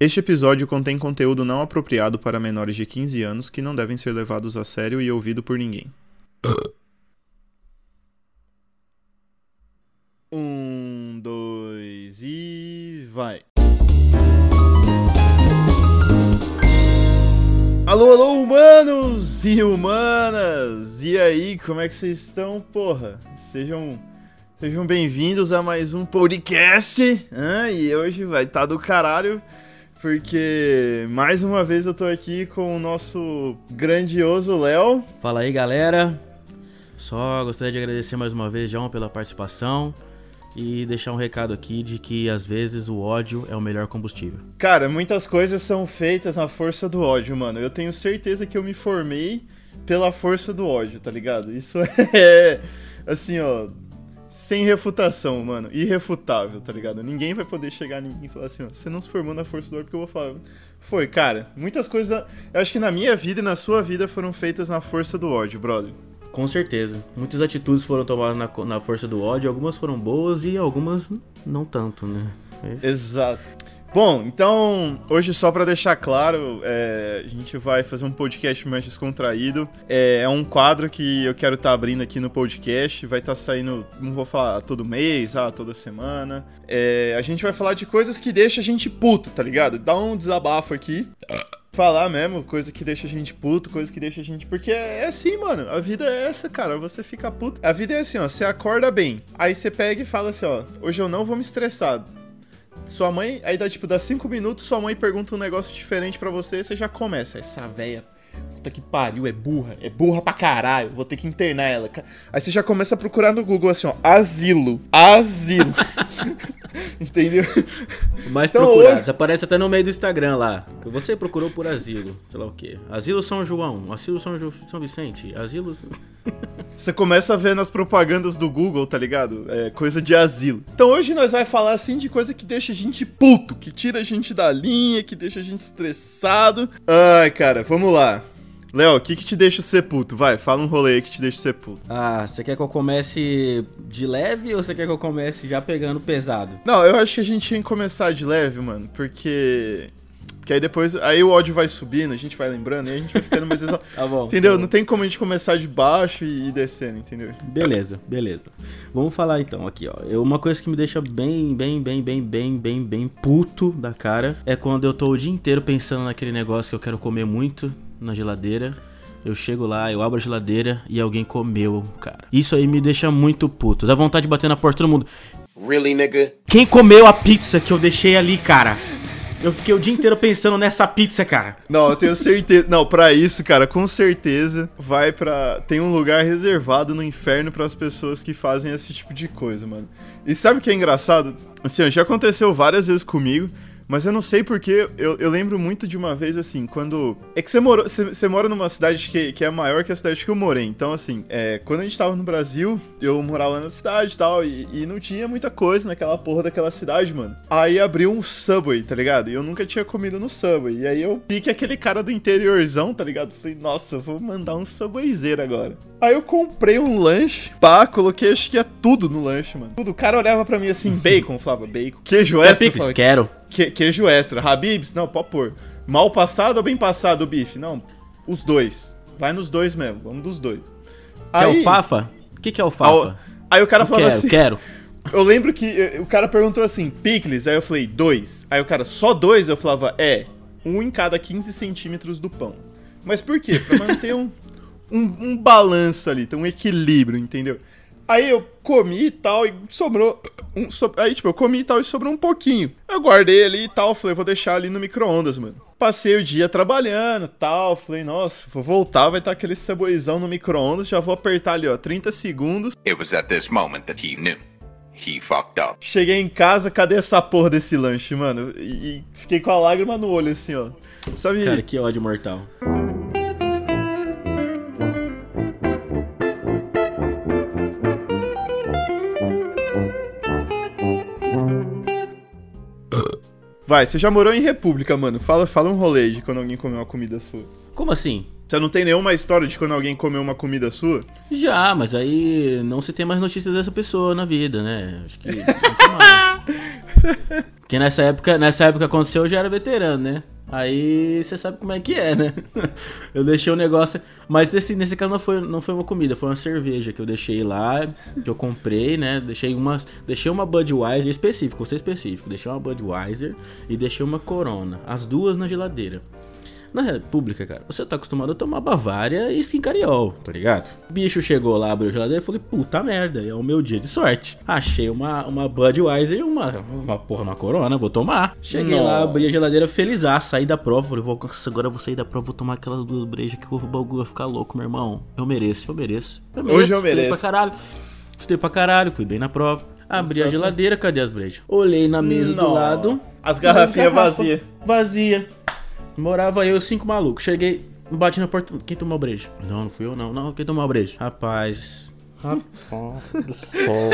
Este episódio contém conteúdo não apropriado para menores de 15 anos que não devem ser levados a sério e ouvido por ninguém. Um, dois e vai. Alô, alô, humanos e humanas! E aí, como é que vocês estão, porra? Sejam, sejam bem-vindos a mais um podcast. Ah, e hoje vai estar tá do caralho, porque mais uma vez eu tô aqui com o nosso grandioso Léo. Fala aí, galera. Só gostaria de agradecer mais uma vez, João, pela participação e deixar um recado aqui de que às vezes o ódio é o melhor combustível. Cara, muitas coisas são feitas na força do ódio, mano. Eu tenho certeza que eu me formei pela força do ódio, tá ligado? Isso é assim, ó, sem refutação, mano. Irrefutável, tá ligado? Ninguém vai poder chegar em mim e falar assim, ó, você não se formou na força do ódio, porque eu vou falar. Foi, cara, muitas coisas. Eu acho que na minha vida e na sua vida foram feitas na força do ódio, brother. Com certeza. Muitas atitudes foram tomadas na, na força do ódio, algumas foram boas e algumas não tanto, né? É Exato. Bom, então, hoje só para deixar claro, é, a gente vai fazer um podcast mais descontraído. É, é um quadro que eu quero estar tá abrindo aqui no podcast. Vai estar tá saindo, não vou falar todo mês, ah, toda semana. É, a gente vai falar de coisas que deixam a gente puto, tá ligado? Dá um desabafo aqui falar mesmo, coisa que deixa a gente puto, coisa que deixa a gente. Porque é, é assim, mano. A vida é essa, cara. Você fica puto. A vida é assim, ó. Você acorda bem. Aí você pega e fala assim, ó. Hoje eu não vou me estressar. Sua mãe, aí dá tipo, dá cinco minutos, sua mãe pergunta um negócio diferente para você, você já começa. Essa véia puta que pariu, é burra, é burra pra caralho, vou ter que internar ela. Aí você já começa a procurar no Google assim, ó, asilo, asilo. Entendeu? Mais então, procurados, hoje... aparece até no meio do Instagram lá. Você procurou por asilo, sei lá o quê. Asilo São João, asilo São, Ju... São Vicente, asilo... Você começa a ver nas propagandas do Google, tá ligado? É coisa de asilo. Então hoje nós vai falar assim de coisa que deixa a gente puto, que tira a gente da linha, que deixa a gente estressado. Ai, cara, vamos lá. Léo, o que que te deixa ser puto? Vai, fala um rolê aí que te deixa ser puto. Ah, você quer que eu comece de leve ou você quer que eu comece já pegando pesado? Não, eu acho que a gente tinha que começar de leve, mano, porque que aí depois, aí o ódio vai subindo, a gente vai lembrando, e a gente vai ficando mais... tá bom. Entendeu? Tá bom. Não tem como a gente começar de baixo e ir descendo, entendeu? Beleza, beleza. Vamos falar então aqui, ó. Uma coisa que me deixa bem, bem, bem, bem, bem, bem, bem puto da cara é quando eu tô o dia inteiro pensando naquele negócio que eu quero comer muito na geladeira. Eu chego lá, eu abro a geladeira e alguém comeu, cara. Isso aí me deixa muito puto. Dá vontade de bater na porta do mundo. Really, nigga? Quem comeu a pizza que eu deixei ali, cara? Eu fiquei o dia inteiro pensando nessa pizza, cara. Não, eu tenho certeza. Não, pra isso, cara, com certeza vai pra. Tem um lugar reservado no inferno para as pessoas que fazem esse tipo de coisa, mano. E sabe o que é engraçado? Assim, já aconteceu várias vezes comigo. Mas eu não sei porque eu, eu lembro muito de uma vez assim, quando. É que você, morou, você, você mora numa cidade que, que é maior que a cidade que eu morei. Então, assim, é, quando a gente tava no Brasil, eu morava na cidade e tal, e, não tinha muita coisa naquela porra daquela cidade, mano. Aí abriu um Subway, tá ligado? E eu nunca tinha comido no Subway. E aí eu vi que aquele cara do interiorzão, tá ligado? Falei, nossa, vou mandar um Subwayzeiro agora. Aí eu comprei um lanche, pá, coloquei acho que é tudo no lanche, mano. Tudo. O cara olhava pra mim assim, bacon, falava bacon. Queijo extra. Falava, quero. Que, queijo extra. Habibs? Não, pode pôr. Mal passado ou bem passado o bife? Não, os dois. Vai nos dois mesmo, vamos dos dois. Quer aí, alfafa? O que, que é alfafa? Aí o cara falou quero, assim... quero. Eu lembro que eh, o cara perguntou assim, picles, aí eu falei, dois. Aí o cara, só dois? Eu falava, é, um em cada 15 centímetros do pão. Mas por quê? Pra manter um, um, um balanço ali, um equilíbrio, entendeu? Aí eu comi e tal, e sobrou. Um, so, aí, tipo, eu comi e tal e sobrou um pouquinho. Eu guardei ali e tal, falei, vou deixar ali no micro-ondas, mano. Passei o dia trabalhando e tal, falei, nossa, vou voltar, vai estar aquele ceboizão no micro-ondas, já vou apertar ali, ó, 30 segundos. It was at this moment that he knew. He fucked up. Cheguei em casa, cadê essa porra desse lanche, mano? E, e fiquei com a lágrima no olho, assim, ó. Sabe? Cara, que ódio mortal. Vai, você já morou em República, mano. Fala, fala um rolê de quando alguém comeu uma comida sua. Como assim? Você não tem nenhuma história de quando alguém comeu uma comida sua? Já, mas aí não se tem mais notícias dessa pessoa na vida, né? Acho que. Porque nessa época, nessa época aconteceu, eu já era veterano, né? Aí você sabe como é que é, né? eu deixei o negócio. Mas nesse, nesse caso não foi, não foi uma comida, foi uma cerveja que eu deixei lá, que eu comprei, né? Deixei uma, deixei uma Budweiser específico, vou ser específico. Deixei uma Budweiser e deixei uma Corona. As duas na geladeira. Na República, cara, você tá acostumado a tomar Bavária e Skin Cariol, tá ligado? O bicho chegou lá, abriu a geladeira e falei, puta merda, é o meu dia de sorte. Achei uma, uma Budweiser e uma, uma porra, uma Corona, vou tomar. Cheguei Nossa. lá, abri a geladeira feliz, saí da prova, falei, vou, agora eu vou sair da prova, vou tomar aquelas duas brejas que o bagulho vai ficar louco, meu irmão. Eu mereço, eu mereço. Eu mereço Hoje eu mereço. Pra caralho. Estudei pra caralho, fui bem na prova. Abri Exato. a geladeira, cadê as brejas? Olhei na mesa Não. do lado. As garrafinhas vazias. Vazia. Morava eu e cinco malucos. Cheguei, bati na porta. Quem tomou breja? Não, não fui eu não. Não, quem tomou a breja? Rapaz. Rapaz do sol.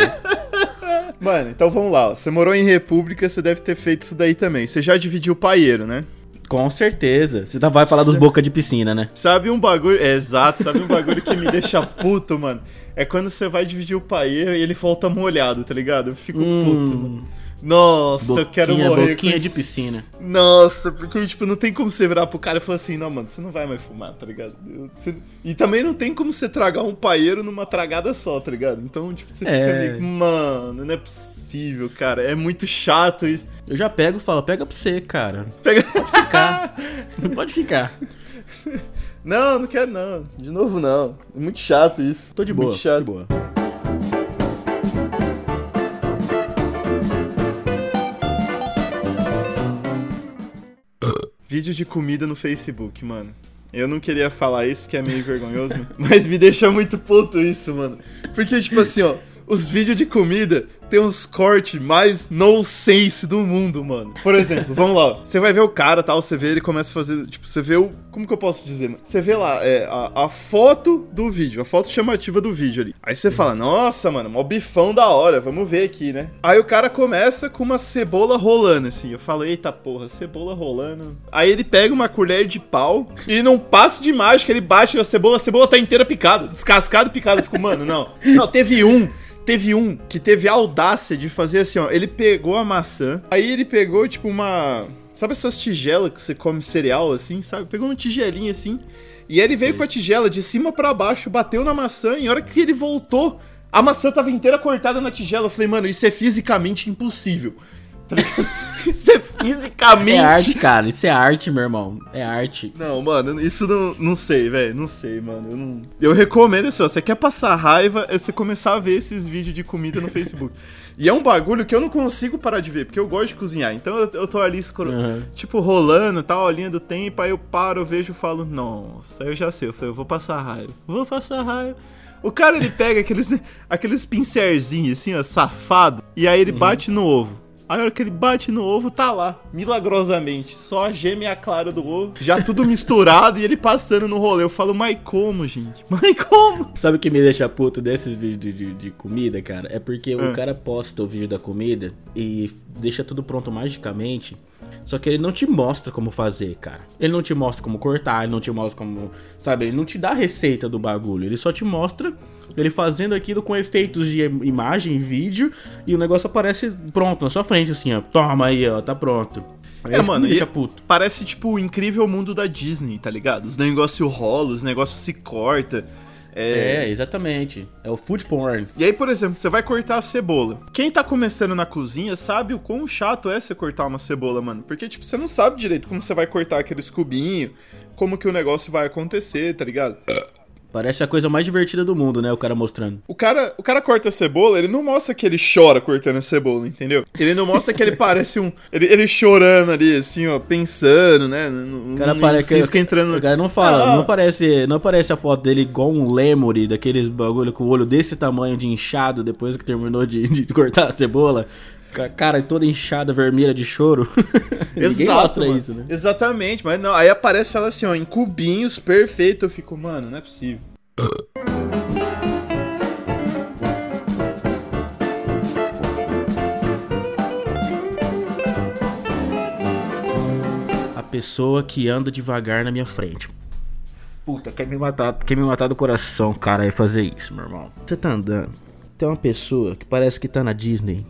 Mano, então vamos lá. Você morou em República, você deve ter feito isso daí também. Você já dividiu o paieiro, né? Com certeza. Você tá, vai falar dos boca de piscina, né? Sabe um bagulho. É, exato, sabe um bagulho que me deixa puto, mano? É quando você vai dividir o paieiro e ele volta molhado, tá ligado? Eu fico hum. puto, mano. Nossa, boquinha, eu quero morrer. Boquinha com... de piscina. Nossa, porque, tipo, não tem como você virar pro cara e falar assim, não, mano, você não vai mais fumar, tá ligado? Você... E também não tem como você tragar um paeiro numa tragada só, tá ligado? Então, tipo, você é... fica meio que, mano, não é possível, cara. É muito chato isso. Eu já pego e falo, pega pra você, cara. Pega. Pode ficar. não pode ficar. Não, não quero não. De novo não. É muito chato isso. Tô de boa. Muito chato. de boa. Vídeo de comida no Facebook, mano. Eu não queria falar isso porque é meio vergonhoso, mas me deixa muito puto isso, mano. Porque, tipo assim, ó, os vídeos de comida tem uns cortes mais no sense do mundo, mano. Por exemplo, vamos lá. Você vai ver o cara tal, você vê ele começa a fazer. Tipo, você vê o. Como que eu posso dizer, mano? Você vê lá é, a, a, foto do vídeo, a foto chamativa do vídeo ali. Aí você fala, nossa, mano, mó bifão da hora, vamos ver aqui, né? Aí o cara começa com uma cebola rolando, assim. Eu falo, eita porra, cebola rolando. Aí ele pega uma colher de pau e num passo de mágica ele bate na cebola, a cebola tá inteira picada, descascada e picada. Eu fico, mano, não. Não, teve um Teve um que teve a audácia de fazer assim, ó. Ele pegou a maçã, aí ele pegou, tipo, uma. Sabe essas tigelas que você come cereal, assim, sabe? Pegou uma tigelinha assim. E ele veio Sim. com a tigela de cima para baixo, bateu na maçã, e a hora que ele voltou, a maçã tava inteira cortada na tigela. Eu falei, mano, isso é fisicamente impossível. Tá isso é fisicamente. É arte, cara. Isso é arte, meu irmão. É arte. Não, mano, isso não, não sei, velho. Não sei, mano. Eu, não... eu recomendo assim, ó. Você quer passar raiva, é você começar a ver esses vídeos de comida no Facebook. E é um bagulho que eu não consigo parar de ver, porque eu gosto de cozinhar. Então eu, eu tô ali, escuro, uhum. tipo, rolando, tal, a linha do tempo. Aí eu paro, eu vejo e falo, nossa, eu já sei. Eu falei, eu vou passar raiva. Vou passar raiva. O cara, ele pega aqueles, aqueles pincerzinhos assim, ó, safado. E aí ele uhum. bate no ovo. Aí a hora que ele bate no ovo, tá lá, milagrosamente. Só a gêmea e a clara do ovo, já tudo misturado e ele passando no rolê. Eu falo, mas como, gente? Mas como? Sabe o que me deixa puto desses vídeos de, de, de comida, cara? É porque é. o cara posta o vídeo da comida e deixa tudo pronto magicamente. Só que ele não te mostra como fazer, cara. Ele não te mostra como cortar, ele não te mostra como. Sabe? Ele não te dá a receita do bagulho. Ele só te mostra ele fazendo aquilo com efeitos de imagem, vídeo, e o negócio aparece pronto na sua frente, assim, ó. Toma aí, ó, tá pronto. É, é mano, deixa puto. parece tipo o incrível mundo da Disney, tá ligado? Os negócios rolam, os negócios se corta. É... é... exatamente. É o food porn. E aí, por exemplo, você vai cortar a cebola. Quem tá começando na cozinha sabe o quão chato é você cortar uma cebola, mano. Porque, tipo, você não sabe direito como você vai cortar aqueles cubinhos, como que o negócio vai acontecer, tá ligado? Parece a coisa mais divertida do mundo, né? O cara mostrando. O cara, o cara corta a cebola, ele não mostra que ele chora cortando a cebola, entendeu? Ele não mostra que ele parece um. Ele, ele chorando ali, assim, ó, pensando, né? O cara parece que. entrando... O cara não fala, ah, não aparece. Não aparece a foto dele igual um lemuri, daqueles bagulho com o olho desse tamanho de inchado depois que terminou de, de cortar a cebola cara toda inchada, vermelha de choro. Exato, isso, né? Exatamente, mas não, aí aparece ela assim, ó, em cubinhos, perfeito. Eu fico, mano, não é possível. A pessoa que anda devagar na minha frente. Puta, quer me matar, quer me matar do coração, cara, é fazer isso, meu irmão. Você tá andando, tem uma pessoa que parece que tá na Disney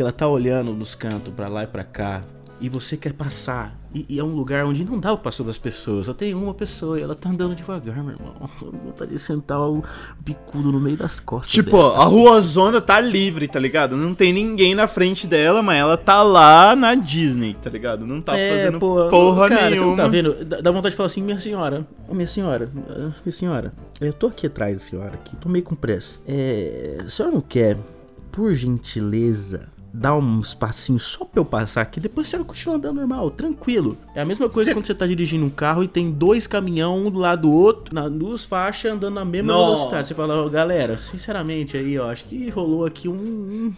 que ela tá olhando nos cantos pra lá e pra cá e você quer passar. E, e, é um lugar onde não dá o passo das pessoas. Só tem uma pessoa e ela tá andando devagar, meu irmão. Vontade de sentar o bicudo no meio das costas. Tipo, dela. a rua zona tá livre, tá ligado? Não tem ninguém na frente dela, mas ela tá lá na Disney, tá ligado? Não tá é, fazendo pô, porra cara, nenhuma. tá vendo? Dá vontade de falar assim, minha senhora, minha senhora, minha senhora, eu tô aqui atrás da senhora, aqui, tô meio com pressa. É, a senhora não quer, por gentileza, dar uns passinhos só pra eu passar aqui, depois você continua andando normal, tranquilo. É a mesma coisa Cê... quando você tá dirigindo um carro e tem dois caminhão um do lado do outro, na duas faixas, andando na mesma velocidade. Você fala, oh, galera, sinceramente aí, ó, acho que rolou aqui um. um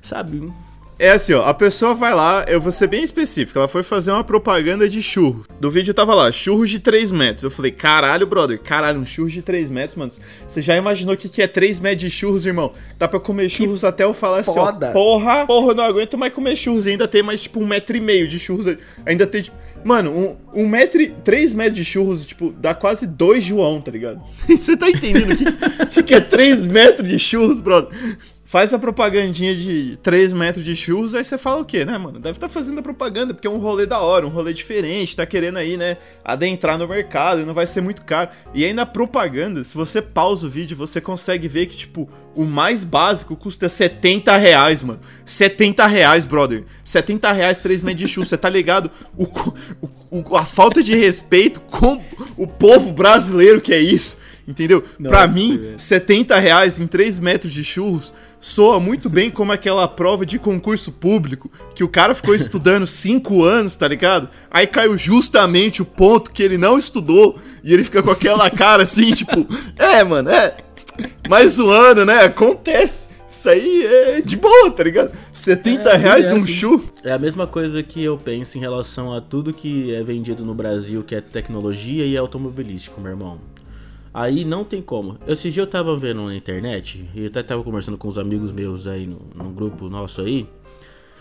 sabe, é assim, ó, a pessoa vai lá, eu vou ser bem específico, ela foi fazer uma propaganda de churro. Do vídeo tava lá, churros de 3 metros. Eu falei, caralho, brother, caralho, um churro de 3 metros, mano. Você já imaginou o que, que é 3 metros de churros, irmão? Dá pra comer churros que até eu falar assim, ó, porra, porra, eu não aguento mais comer churros. E ainda tem mais, tipo, um metro e meio de churros. Ainda tem, tipo, Mano, um, um metro, três metros de churros, tipo, dá quase dois João, tá ligado? Você tá entendendo o que, que, que é três metros de churros, brother? Faz a propagandinha de 3 metros de churros, aí você fala o quê, né, mano? Deve estar tá fazendo a propaganda, porque é um rolê da hora, um rolê diferente, tá querendo aí, né, adentrar no mercado e não vai ser muito caro. E aí na propaganda, se você pausa o vídeo, você consegue ver que, tipo, o mais básico custa 70 reais, mano. 70 reais, brother. 70 reais 3 metros de churros, você tá ligado? O, o, a falta de respeito com o povo brasileiro que é isso. Entendeu? Pra mim, é. 70 reais em 3 metros de churros soa muito bem como aquela prova de concurso público que o cara ficou estudando 5 anos, tá ligado? Aí caiu justamente o ponto que ele não estudou e ele fica com aquela cara assim, tipo, é, mano, é. Mais um ano, né? Acontece. Isso aí é de boa, tá ligado? 70 é, reais é num assim, chu. É a mesma coisa que eu penso em relação a tudo que é vendido no Brasil, que é tecnologia e automobilístico, meu irmão. Aí não tem como. Esse dia eu tava vendo na internet, e eu até tava conversando com os amigos meus aí no, no grupo nosso aí.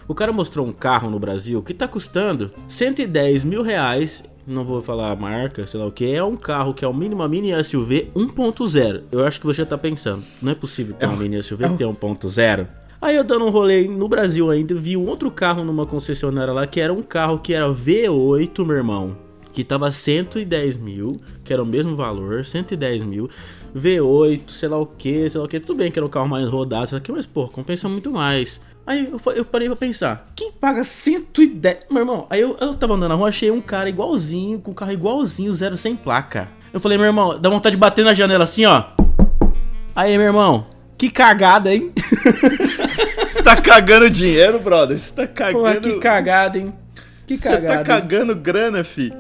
O cara mostrou um carro no Brasil que tá custando 110 mil reais. Não vou falar a marca, sei lá o que. É um carro que é o mínimo uma mini SUV 1.0. Eu acho que você tá pensando, não é possível ter é uma mini SUV é tem 1.0. Aí eu dando um rolê no Brasil ainda, vi um outro carro numa concessionária lá que era um carro que era V8, meu irmão que tava 110 mil, que era o mesmo valor, 110 mil, V8, sei lá o que, sei lá o que, tudo bem que era um carro mais rodado, sei lá o que, mas pô, compensa muito mais. Aí eu, eu parei pra pensar, quem paga 110? Meu irmão, aí eu, eu tava andando na rua, achei um cara igualzinho, com um carro igualzinho, zero sem placa. Eu falei, meu irmão, dá vontade de bater na janela assim, ó. Aí, meu irmão, que cagada, hein? Você tá cagando dinheiro, brother? Você tá cagando. Pô, que cagada, hein? Que Você tá cagando grana, fi.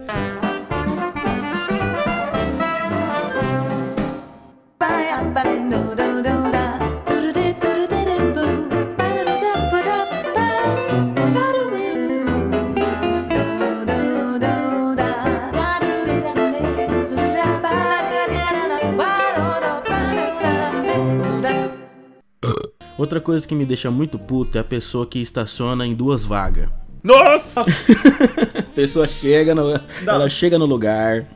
Outra coisa que me deixa muito puto é a pessoa que estaciona em duas vagas. Nossa! a pessoa chega no, ela chega no lugar,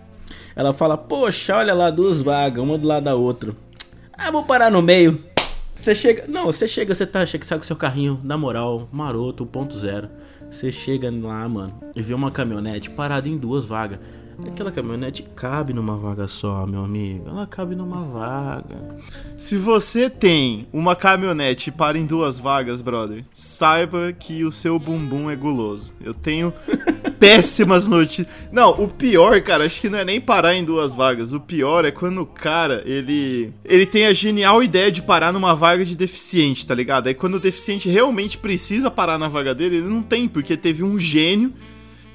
ela fala, poxa, olha lá, duas vagas, uma do lado da outra. Ah, vou parar no meio. Você chega. Não, você chega, você tá, chega, sai com seu carrinho, na moral, maroto, ponto zero. Você chega lá, mano, e vê uma caminhonete parada em duas vagas. Aquela caminhonete cabe numa vaga só, meu amigo. Ela cabe numa vaga. Se você tem uma caminhonete para em duas vagas, brother, saiba que o seu bumbum é guloso. Eu tenho péssimas notícias. Não, o pior, cara, acho que não é nem parar em duas vagas. O pior é quando o cara, ele ele tem a genial ideia de parar numa vaga de deficiente, tá ligado? Aí quando o deficiente realmente precisa parar na vaga dele, ele não tem, porque teve um gênio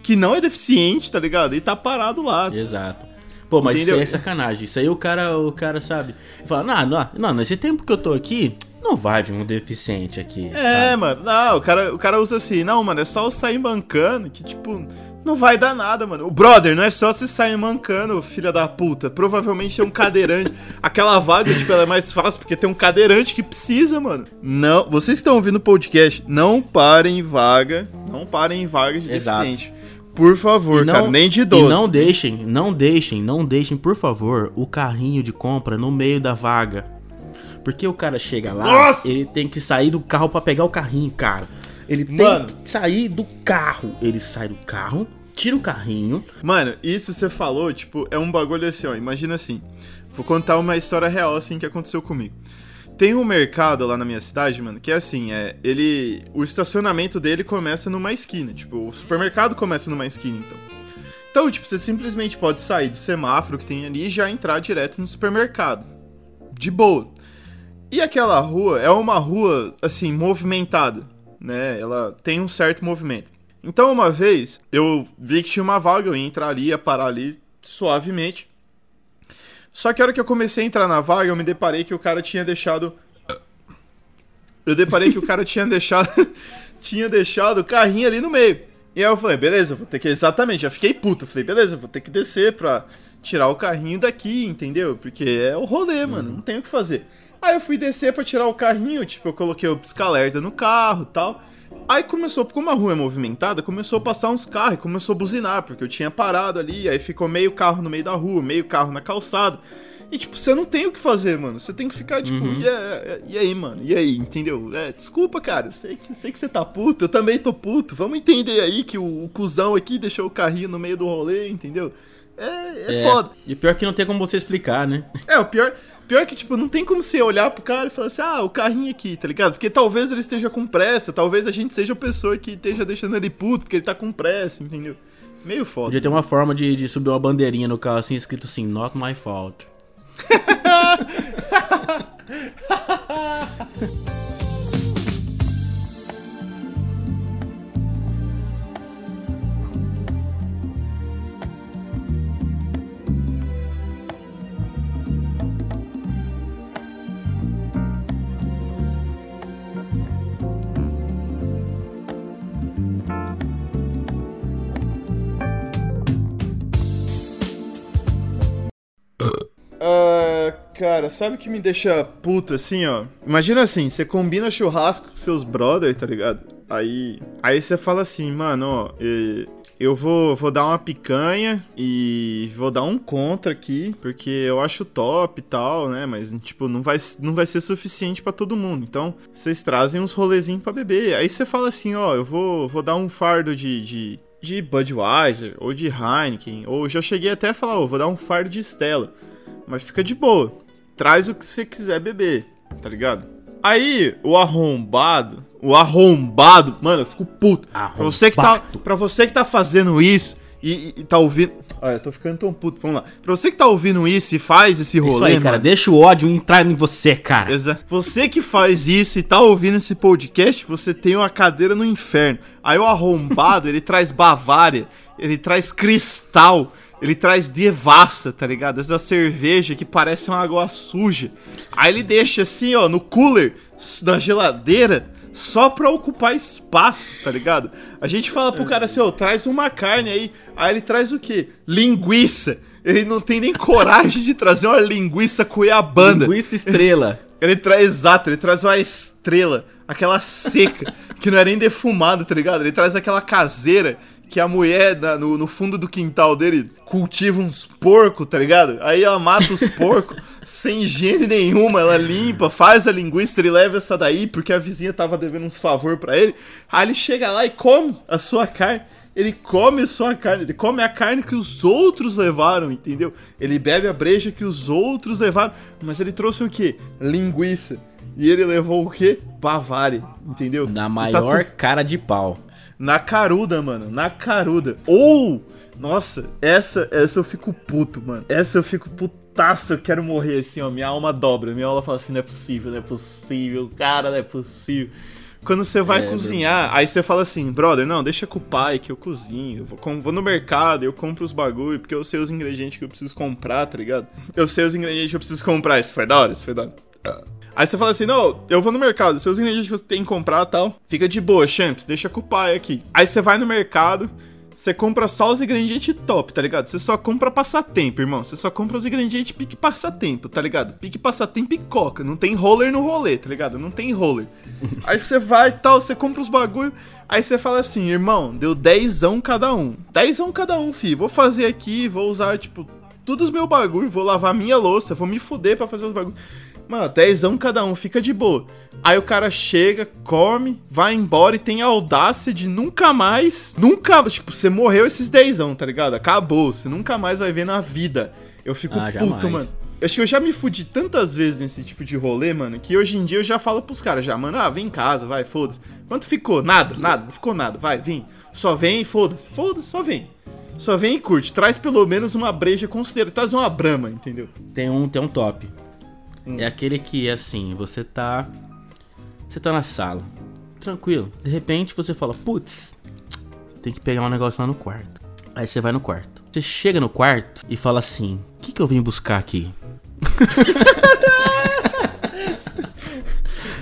que não é deficiente, tá ligado? E tá parado lá. Exato. Pô, mas Entendeu? isso aí é sacanagem. Isso aí o cara, o cara sabe. Fala, não, não, não, nesse tempo que eu tô aqui, não vai vir um deficiente aqui. É, sabe? mano. Não, o cara, o cara usa assim, não, mano, é só eu sair mancando, que tipo, não vai dar nada, mano. O brother, não é só você sair mancando, filha da puta. Provavelmente tem um cadeirante. Aquela vaga, tipo, ela é mais fácil, porque tem um cadeirante que precisa, mano. Não, vocês estão ouvindo o podcast, não parem em vaga. Não parem em vaga de Exato. deficiente. Por favor, não, cara, nem de idoso. E não deixem, não deixem, não deixem, por favor, o carrinho de compra no meio da vaga. Porque o cara chega lá, Nossa! ele tem que sair do carro pra pegar o carrinho, cara. Ele Mano. tem que sair do carro. Ele sai do carro, tira o carrinho. Mano, isso você falou, tipo, é um bagulho assim, ó. Imagina assim. Vou contar uma história real, assim, que aconteceu comigo. Tem um mercado lá na minha cidade, mano, que é assim, é. Ele. O estacionamento dele começa numa esquina. Tipo, o supermercado começa numa esquina, então. Então, tipo, você simplesmente pode sair do semáforo que tem ali e já entrar direto no supermercado. De boa. E aquela rua é uma rua, assim, movimentada, né? Ela tem um certo movimento. Então, uma vez, eu vi que tinha uma vaga, eu ia entrar ali, ia parar ali suavemente. Só que a hora que eu comecei a entrar na vaga, eu me deparei que o cara tinha deixado. Eu deparei que o cara tinha deixado. tinha deixado o carrinho ali no meio. E aí eu falei, beleza, vou ter que. Exatamente, já fiquei puto. Falei, beleza, vou ter que descer pra tirar o carrinho daqui, entendeu? Porque é o rolê, mano, não tem o que fazer. Aí eu fui descer pra tirar o carrinho, tipo, eu coloquei o pisca-alerta no carro e tal. Aí começou, como a rua é movimentada, começou a passar uns carros e começou a buzinar, porque eu tinha parado ali, aí ficou meio carro no meio da rua, meio carro na calçada. E, tipo, você não tem o que fazer, mano. Você tem que ficar, tipo, e, é- e aí, mano? E aí, entendeu? É, desculpa, cara. Eu sei que, sei que você tá puto, eu também tô puto. Vamos entender aí que o, o cuzão aqui deixou o carrinho no meio do rolê, entendeu? É, é, foda. E pior que não tem como você explicar, né? É, o pior, pior que, tipo, não tem como você olhar pro cara e falar assim, ah, o carrinho aqui, tá ligado? Porque talvez ele esteja com pressa, talvez a gente seja a pessoa que esteja deixando ele puto porque ele tá com pressa, entendeu? Meio foda. Podia ter uma forma de, de subir uma bandeirinha no carro assim, escrito assim, not my fault. cara, sabe o que me deixa puto assim, ó? Imagina assim, você combina churrasco com seus brothers, tá ligado? Aí, aí você fala assim, mano, ó, eu vou, vou dar uma picanha e vou dar um contra aqui, porque eu acho top e tal, né? Mas, tipo, não vai, não vai ser suficiente pra todo mundo. Então, vocês trazem uns rolezinhos pra beber. Aí você fala assim, ó, eu vou, vou dar um fardo de, de, de Budweiser ou de Heineken. Ou já cheguei até a falar, ó, vou dar um fardo de Stella. Mas fica de boa. Traz o que você quiser beber, tá ligado? Aí, o arrombado, o arrombado, mano, eu fico puto. Pra você que tá, Arrombado. pra você que tá fazendo isso e, e- e tá ouvindo. Olha, eu tô ficando tão puto, vamos lá. Pra você que tá ouvindo isso e faz esse rolê, Isso aí, cara, mano, deixa o ódio entrar em você, cara. Exa- Você que faz isso e tá ouvindo esse podcast, você tem uma cadeira no inferno. Aí o arrombado, ele traz Bavária, ele traz Cristal, ele traz Devassa, tá ligado? Essa cerveja que parece uma água suja. Aí ele deixa assim, ó, no cooler, na geladeira, só pra ocupar espaço, tá ligado? A gente fala pro cara assim, ó, traz uma carne aí. Aí ele traz o quê? Linguiça. Ele não tem nem coragem de trazer uma linguiça cuiabana. Linguiça estrela. Ele traz, exato, ele traz uma estrela, aquela seca, que não é nem defumada, tá ligado? Ele traz aquela caseira que a mulher no, no fundo do quintal dele cultiva uns porcos, tá ligado? Aí ela mata os porcos sem higiene nenhuma, ela limpa, faz a linguiça, ele leva essa daí porque a vizinha tava devendo uns favor pra ele. Aí ele chega lá e come a sua carne. Ele come a sua carne, ele come a carne que os outros levaram, entendeu? Ele bebe a breja que os outros levaram, mas ele trouxe o quê? Linguiça. E ele levou o quê? Bavária, entendeu? Na E maior tá tu- cara de pau. Na caruda, mano, na caruda. Ou, nossa, essa, essa eu fico puto, mano. Essa eu fico putaço, eu quero morrer assim, ó. Minha alma dobra, minha alma fala assim: não é possível, não é possível, cara, não é possível. Quando você vai É, cozinhar, aí você fala assim, brother, não, deixa com o pai que eu cozinho. Eu vou, com- vou no mercado, eu compro os bagulho, porque eu sei os ingredientes que eu preciso comprar, tá ligado? Eu sei os ingredientes que eu preciso comprar. Isso foi da hora, isso foi da hora. Aí você fala assim, não, eu vou no mercado, seus ingredientes que você tem que comprar e tal. Fica de boa, champs, deixa com o pai aqui. Aí você vai no mercado, você compra só os ingredientes top, tá ligado? Você só compra passatempo, irmão. Você só compra os ingredientes pique passatempo, tá ligado? Pique passatempo e coca. Não tem roller no rolê, tá ligado? Não tem roller. Aí você vai e tal, você compra os bagulho. Aí você fala assim, irmão, deu dezão cada um. Dezão cada um, fi. Vou fazer aqui, vou usar, tipo, todos os meus bagulho, vou lavar minha louça, vou me fuder pra fazer os bagulho. Mano, dezão cada um, fica de boa. Aí o cara chega, come, vai embora e tem a audácia de nunca mais. Nunca. Tipo, você morreu esses dezão, tá ligado? Acabou. Você nunca mais vai ver na vida. Eu fico Ah, puto, jamais. mano. Eu acho que eu já me fudi tantas vezes nesse tipo de rolê, mano, que hoje em dia eu já falo pros caras, já, mano, ah, vem em casa, vai, foda-se. Quanto ficou? Nada, nada, não ficou nada, vai, vem. Só vem e foda-se, foda-se, só vem. Só vem e curte. Traz pelo menos uma breja considerável. Traz uma brama, entendeu? Tem um, tem um top. Hum. É aquele que é assim, você tá. Você tá na sala. Tranquilo. De repente você fala, putz, tem que pegar um negócio lá no quarto. Aí você vai no quarto. Você chega no quarto e fala assim: O que, que eu vim buscar aqui?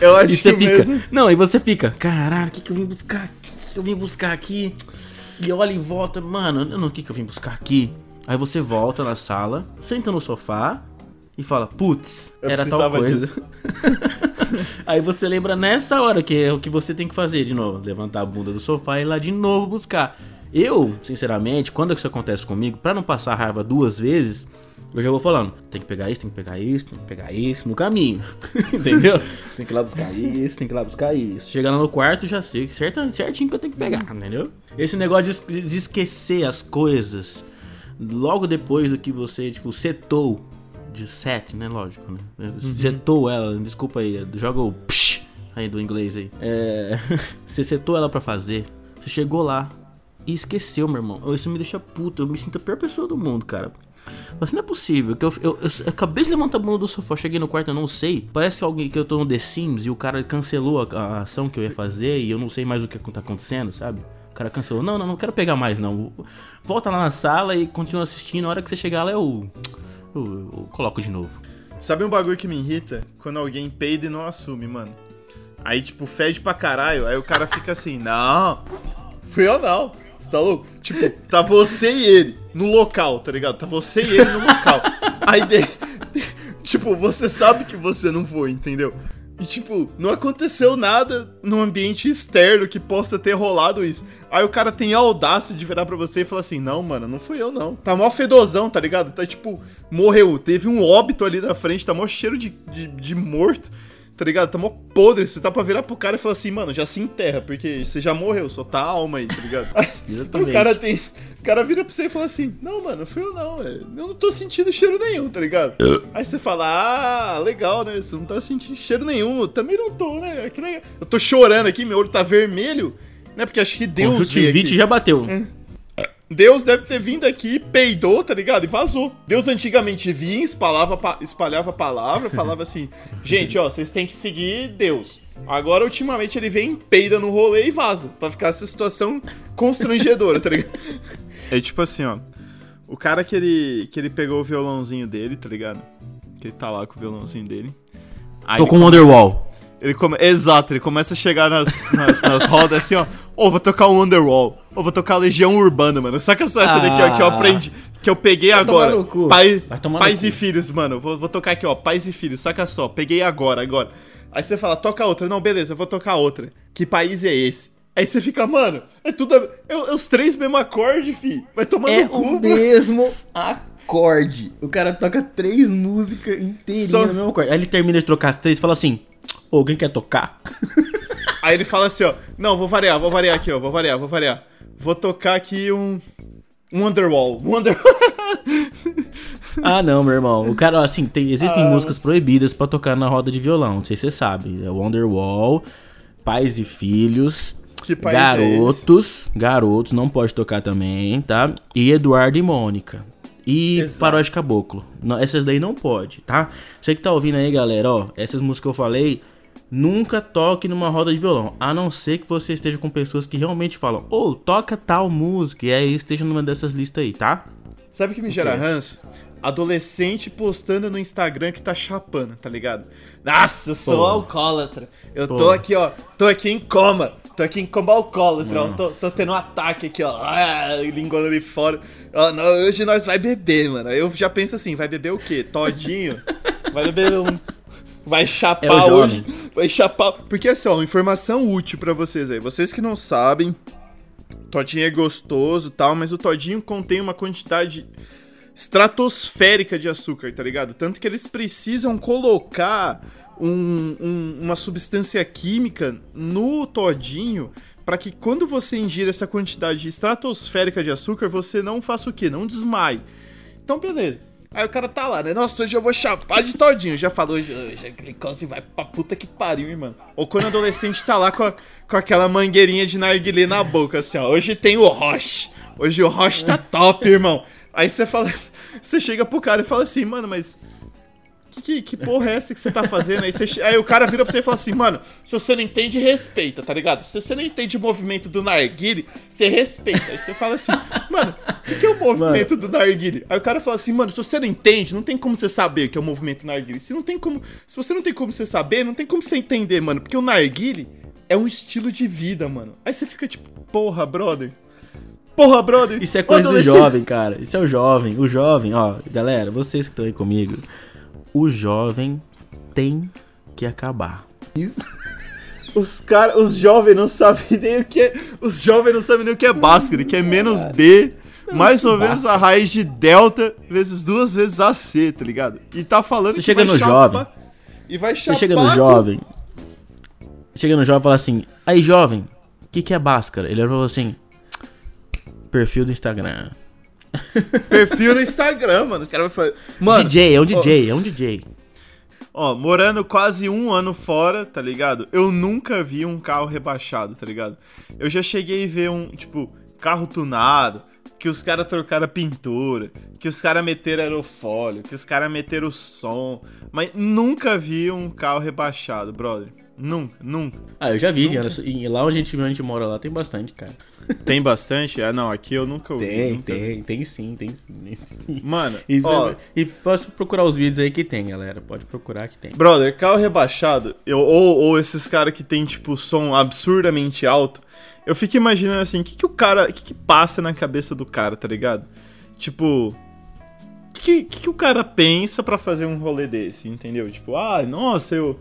Eu acho E você que fica. mesmo. Não, e você fica, caralho, o que, que eu vim buscar aqui? O que eu vim buscar aqui? E olha em volta, mano, eu não- o que, que eu vim buscar aqui? Aí você volta na sala, senta no sofá e fala, putz, era tal coisa. Aí você lembra nessa hora que é o que você tem que fazer de novo: levantar a bunda do sofá e ir lá de novo buscar. Eu, sinceramente, quando isso acontece comigo, pra não passar raiva duas vezes, eu já vou falando: tem que pegar isso, tem que pegar isso, tem que pegar isso no caminho. Entendeu? Tem que ir lá buscar isso, tem que ir lá buscar isso. Chegar lá no quarto, já sei certo, certinho que eu tenho que pegar, entendeu? Esse negócio de de esquecer as coisas logo depois do que você, tipo, setou de set, né? Lógico, né? Setou ela, desculpa aí, joga o psh aí do inglês aí. É, você setou ela pra fazer, você chegou lá e esqueceu, meu irmão. Isso me deixa puto, eu me sinto a pior pessoa do mundo, cara. Mas não é possível, que eu, eu, eu- eu acabei de levantar a bunda do sofá, cheguei no quarto, eu não sei. Parece que alguém que eu tô no The Sims e o cara cancelou a, a ação que eu ia fazer e eu não sei mais o que tá acontecendo, sabe? O cara cancelou. Não, não, não quero pegar mais, não. Volta lá na sala e continua assistindo. A hora que você chegar lá, eu, eu, eu coloco de novo. Sabe um bagulho que me irrita? Quando alguém peida e não assume, mano. Aí, tipo, fede pra caralho. Aí o cara fica assim, não, fui eu não. Você tá louco? Tipo, tá você e ele no local, tá ligado? Tá você e ele no local. Aí, de... tipo, você sabe que você não foi, entendeu? E, tipo, não aconteceu nada no ambiente externo que possa ter rolado isso. Aí o cara tem a audácia de virar pra você e falar assim: Não, mano, não fui eu, não. Tá mó fedozão, tá ligado? Tá tipo, morreu. Teve um óbito ali na frente, tá mó cheiro de, de, de morto, tá ligado? Tá mó podre. Você tá pra virar pro cara e falar assim: Mano, já se enterra, porque você já morreu, só tá a alma aí, tá ligado? Exatamente. o cara tem. O cara vira pra você e fala assim: Não, mano, fui eu não, velho. Eu não tô sentindo cheiro nenhum, tá ligado? Aí você fala: Ah, legal, né? Você não tá sentindo cheiro nenhum. Eu também não tô, né? Que legal. Eu tô chorando aqui, meu olho tá vermelho, né? Porque acho que Deus. Conjuntivite já bateu. Deus deve ter vindo aqui, peidou, tá ligado? E vazou. Deus antigamente vinha, espalhava, pa- espalhava a palavra, falava assim: gente, ó, vocês têm que seguir Deus. Agora, ultimamente, ele vem, peida no rolê e vaza. Pra ficar essa situação constrangedora, tá ligado? É tipo assim, ó. O cara que ele, que ele pegou o violãozinho dele, tá ligado? Que ele tá lá com o violãozinho dele. Aí com o começa- Wonderwall. Ele come... Exato, ele começa a chegar nas, nas, nas rodas assim, ó. Ô, vou tocar o Wonderwall. Ô, vou tocar Legião Urbana, mano. Saca só essa daqui, ó, que eu Ah. aprendi. Que eu peguei Vai tomar agora. no cu. Pai, pais e filhos, mano. Vou, vou tocar aqui, ó. Pais e filhos, saca só. Peguei agora, agora. Aí você fala, toca outra. Não, beleza, eu vou tocar outra. Que país é esse? Aí você fica, mano, é tudo. É, é os três mesmo acorde, fi. Vai tomar É no cu, o mano. mesmo acorde. O cara toca três músicas inteirinhas Só- no mesmo acorde. Aí ele termina de trocar as três e fala assim: Ô, alguém quer tocar? Aí ele fala assim, ó. Não, vou variar, vou variar aqui, ó. Vou variar, vou variar. Vou tocar aqui um. Um Wonderwall. Wonder... ah, não, meu irmão. O cara, assim, tem, existem Ah. músicas proibidas pra tocar na roda de violão. Não sei se você sabe. É Wonderwall, Pais e Filhos. É garotos, garotos, não pode tocar também, tá? E Eduardo e Mônica. E Exato. Paródia de Caboclo. Não, essas daí não pode, tá? Você que tá ouvindo aí, galera, ó, essas músicas que eu falei, nunca toque numa roda de violão. A não ser que você esteja com pessoas que realmente falam, ô, toca tal música, e aí esteja numa dessas listas aí, tá? Sabe o que me gera ranço? Adolescente postando no Instagram que tá chapando, tá ligado? Nossa, eu sou Pô. alcoólatra. Eu Pô. tô aqui, ó. Tô aqui em coma. Tô aqui em coma alcoólatra, ó. Tô, tô tendo um ataque aqui, ó. Ah, linguando ali fora. Ó, não, hoje nós vai beber, mano. Aí Eu já penso assim, vai beber o quê? Todinho? Vai beber um... Vai É chapar o hoje. Vai chapar... Porque assim, ó, informação útil pra vocês aí. Vocês que não sabem, Todinho é gostoso e tal, mas o Todinho contém uma quantidade estratosférica de açúcar, tá ligado? Tanto que eles precisam colocar um, um, uma substância química no todinho para que quando você ingira essa quantidade estratosférica de açúcar, você não faça o quê? Não desmaie. Então, beleza. Aí o cara tá lá, né? Nossa, hoje eu vou chapar de todinho. Já falou, hoje, hoje a glicose vai pra puta que pariu, mano. Ou quando o adolescente tá lá com, a, com aquela mangueirinha de narguilé na boca, assim, ó. Hoje tem o Roche. Hoje o Roche tá top, irmão. Aí você fala, você chega pro cara e fala assim, mano, mas que, que, que, porra é essa que você tá fazendo? Aí, você, aí, o cara vira pra você e fala assim, mano, se você não entende, respeita, tá ligado? Se você não entende o movimento do narguile, você respeita. Aí você fala assim, mano, o que, que, é o movimento mano. do narguile? Aí o cara fala assim, mano, se você não entende, não tem como você saber o que é o movimento do narguile. Se, não tem como, se você não tem como você saber, não tem como você entender, mano. Porque o narguile é um estilo de vida, mano. Aí você fica tipo, porra, brother. Porra, brother. Isso é coisa do jovem, cara. Isso é o jovem. O jovem, ó, galera, vocês que estão aí comigo o jovem tem que acabar. Isso. Os cara, os jovens não sabem nem o que é, os jovens não sabem nem o que é Bhaskara, que é menos B, mais ou menos a raiz de delta vezes duas vezes AC, tá ligado? E tá falando Você que chega no jovem. E vai chapar Você chega no jovem. Chega no jovem e fala assim: "Aí, jovem, o que que é Bhaskara?" Ele falou assim: "Perfil do Instagram." Perfil no Instagram, mano. O cara vai falar. Mano, DJ, é um DJ, ó, é um DJ. Ó, morando quase um ano fora, tá ligado? Eu nunca vi um carro rebaixado, tá ligado? Eu já cheguei a ver um, tipo, carro tunado, que os caras trocaram a pintura, que os caras meteram aerofólio, que os caras meteram o som, mas nunca vi um carro rebaixado, brother. Nunca, nunca. Ah, eu já vi, cara. E lá onde a gente, onde a gente mora lá tem bastante, cara. Tem bastante? Ah, não, aqui eu nunca ouvi. Tem, nunca tem, vi. tem sim, tem sim. Mano, e, ó, e posso procurar os vídeos aí que tem, galera. Pode procurar que tem. Brother, carro rebaixado, eu, ou, ou esses caras que tem, tipo, som absurdamente alto, eu fico imaginando assim, o que, que o cara. O que, que passa na cabeça do cara, tá ligado? Tipo. O que, que, que o cara pensa para fazer um rolê desse, entendeu? Tipo, ah, nossa, eu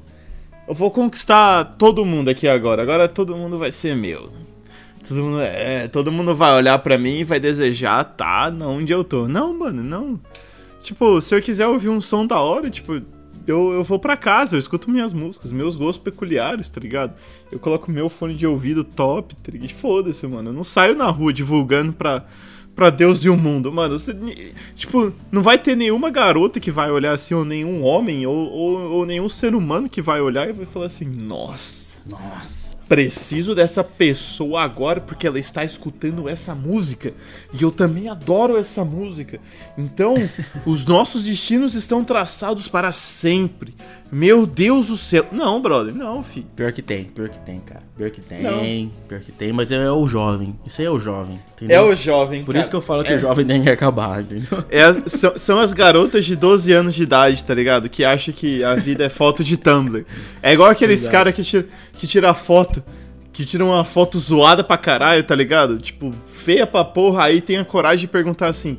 eu vou conquistar todo mundo aqui agora. Agora todo mundo vai ser meu. Todo mundo, é, todo mundo vai olhar para mim e vai desejar tá onde eu tô. Não, mano, não. Tipo, se eu quiser ouvir um som da hora, tipo, eu, eu vou para casa, eu escuto minhas músicas, meus gostos peculiares, tá ligado? Eu coloco meu fone de ouvido top, tá ligado? Foda-se, mano. Eu não saio na rua divulgando pra pra Deus e o mundo. Mano, você, tipo, não vai ter nenhuma garota que vai olhar assim, ou nenhum homem, ou, ou, ou nenhum ser humano que vai olhar e vai falar assim: Nossa, nossa preciso dessa pessoa agora porque ela está escutando essa música e eu também adoro essa música. Então, os nossos destinos estão traçados para sempre. Meu Deus do céu. Não, brother, não, fi. Pior que tem, pior que tem, cara. Pior que tem, não. pior que tem, mas é, o jovem. Isso aí é o jovem. Entendeu? É o jovem, Por cara. isso que eu falo que é. o jovem tem que acabar, entendeu? É as, são, são, as garotas de 12 anos de idade, tá ligado? Que acham que a vida é foto de Tumblr. É igual aqueles caras que, tira, que tira foto. Que tiram uma foto zoada pra caralho, tá ligado? Tipo, feia pra porra, aí tem a coragem de perguntar assim: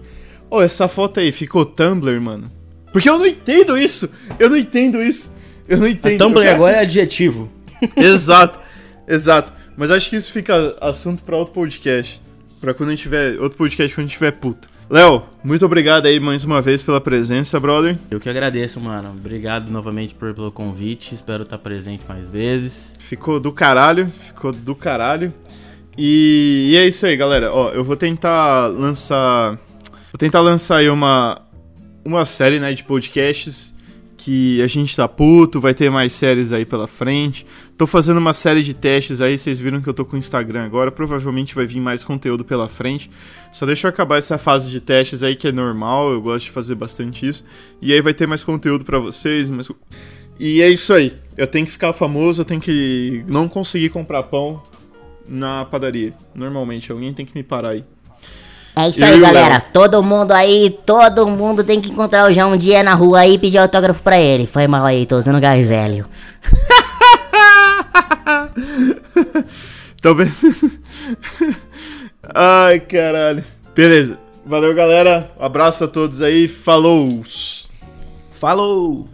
Ô, oh, essa foto aí ficou Tumblr, mano? Porque eu não entendo isso. Eu não entendo isso. Eu não entendo. A Tumblr agora é adjetivo. exato, exato. Mas acho que isso fica assunto para outro podcast. Pra quando a gente tiver. Outro podcast quando a gente tiver puta. Léo, muito obrigado aí mais uma vez pela presença, brother. Eu que agradeço, mano. Obrigado novamente por, pelo convite. Espero estar presente mais vezes. Ficou do caralho, ficou do caralho. E, e é isso aí, galera. Ó, eu vou tentar lançar. Vou tentar lançar aí uma, uma série, né, de podcasts que a gente tá puto, vai ter mais séries aí pela frente. Tô fazendo uma série de testes aí, vocês viram que eu tô com o Instagram agora, provavelmente vai vir mais conteúdo pela frente. Só deixa eu acabar essa fase de testes aí que é normal, eu gosto de fazer bastante isso. E aí vai ter mais conteúdo para vocês, mais... E é isso aí. Eu tenho que ficar famoso, eu tenho que não conseguir comprar pão na padaria. Normalmente, alguém tem que me parar aí. É isso aí, galera. Todo mundo aí, todo mundo tem que encontrar o João um dia na rua aí e pedir autógrafo pra ele. Foi mal aí, tô usando gás hélio. Tô bem. Ai, caralho. Beleza. Valeu, galera. Um abraço a todos aí. Falou. Falou.